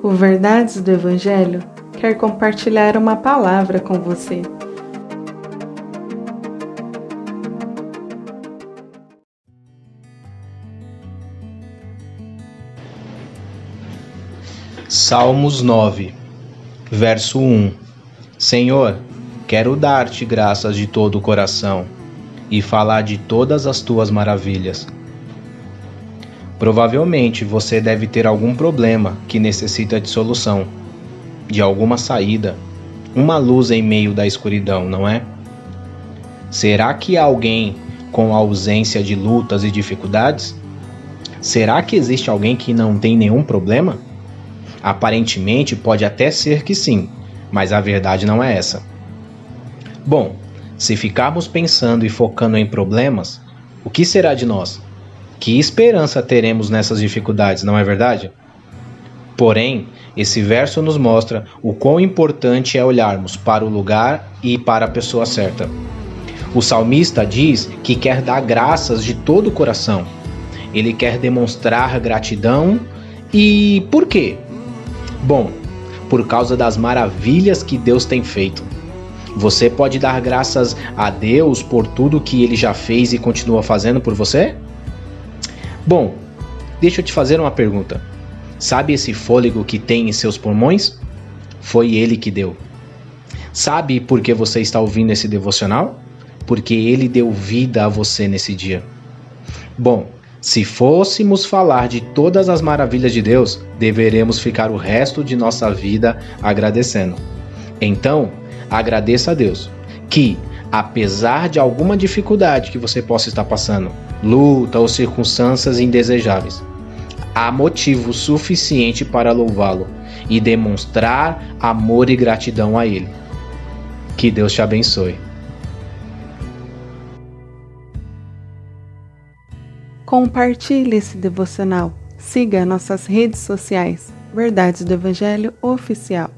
O Verdades do Evangelho quer compartilhar uma palavra com você. Salmos 9, verso 1 Senhor, quero dar-te graças de todo o coração e falar de todas as tuas maravilhas. Provavelmente você deve ter algum problema que necessita de solução, de alguma saída, uma luz em meio da escuridão, não é? Será que há alguém com ausência de lutas e dificuldades? Será que existe alguém que não tem nenhum problema? Aparentemente pode até ser que sim, mas a verdade não é essa. Bom, se ficarmos pensando e focando em problemas, o que será de nós? Que esperança teremos nessas dificuldades, não é verdade? Porém, esse verso nos mostra o quão importante é olharmos para o lugar e para a pessoa certa. O salmista diz que quer dar graças de todo o coração. Ele quer demonstrar gratidão e por quê? Bom, por causa das maravilhas que Deus tem feito. Você pode dar graças a Deus por tudo que ele já fez e continua fazendo por você? Bom, deixa eu te fazer uma pergunta. Sabe esse fôlego que tem em seus pulmões? Foi ele que deu. Sabe por que você está ouvindo esse devocional? Porque ele deu vida a você nesse dia. Bom, se fôssemos falar de todas as maravilhas de Deus, deveremos ficar o resto de nossa vida agradecendo. Então, agradeça a Deus que, apesar de alguma dificuldade que você possa estar passando, luta ou circunstâncias indesejáveis. Há motivo suficiente para louvá-lo e demonstrar amor e gratidão a Ele. Que Deus te abençoe. Compartilhe esse devocional. Siga nossas redes sociais. Verdades do Evangelho Oficial.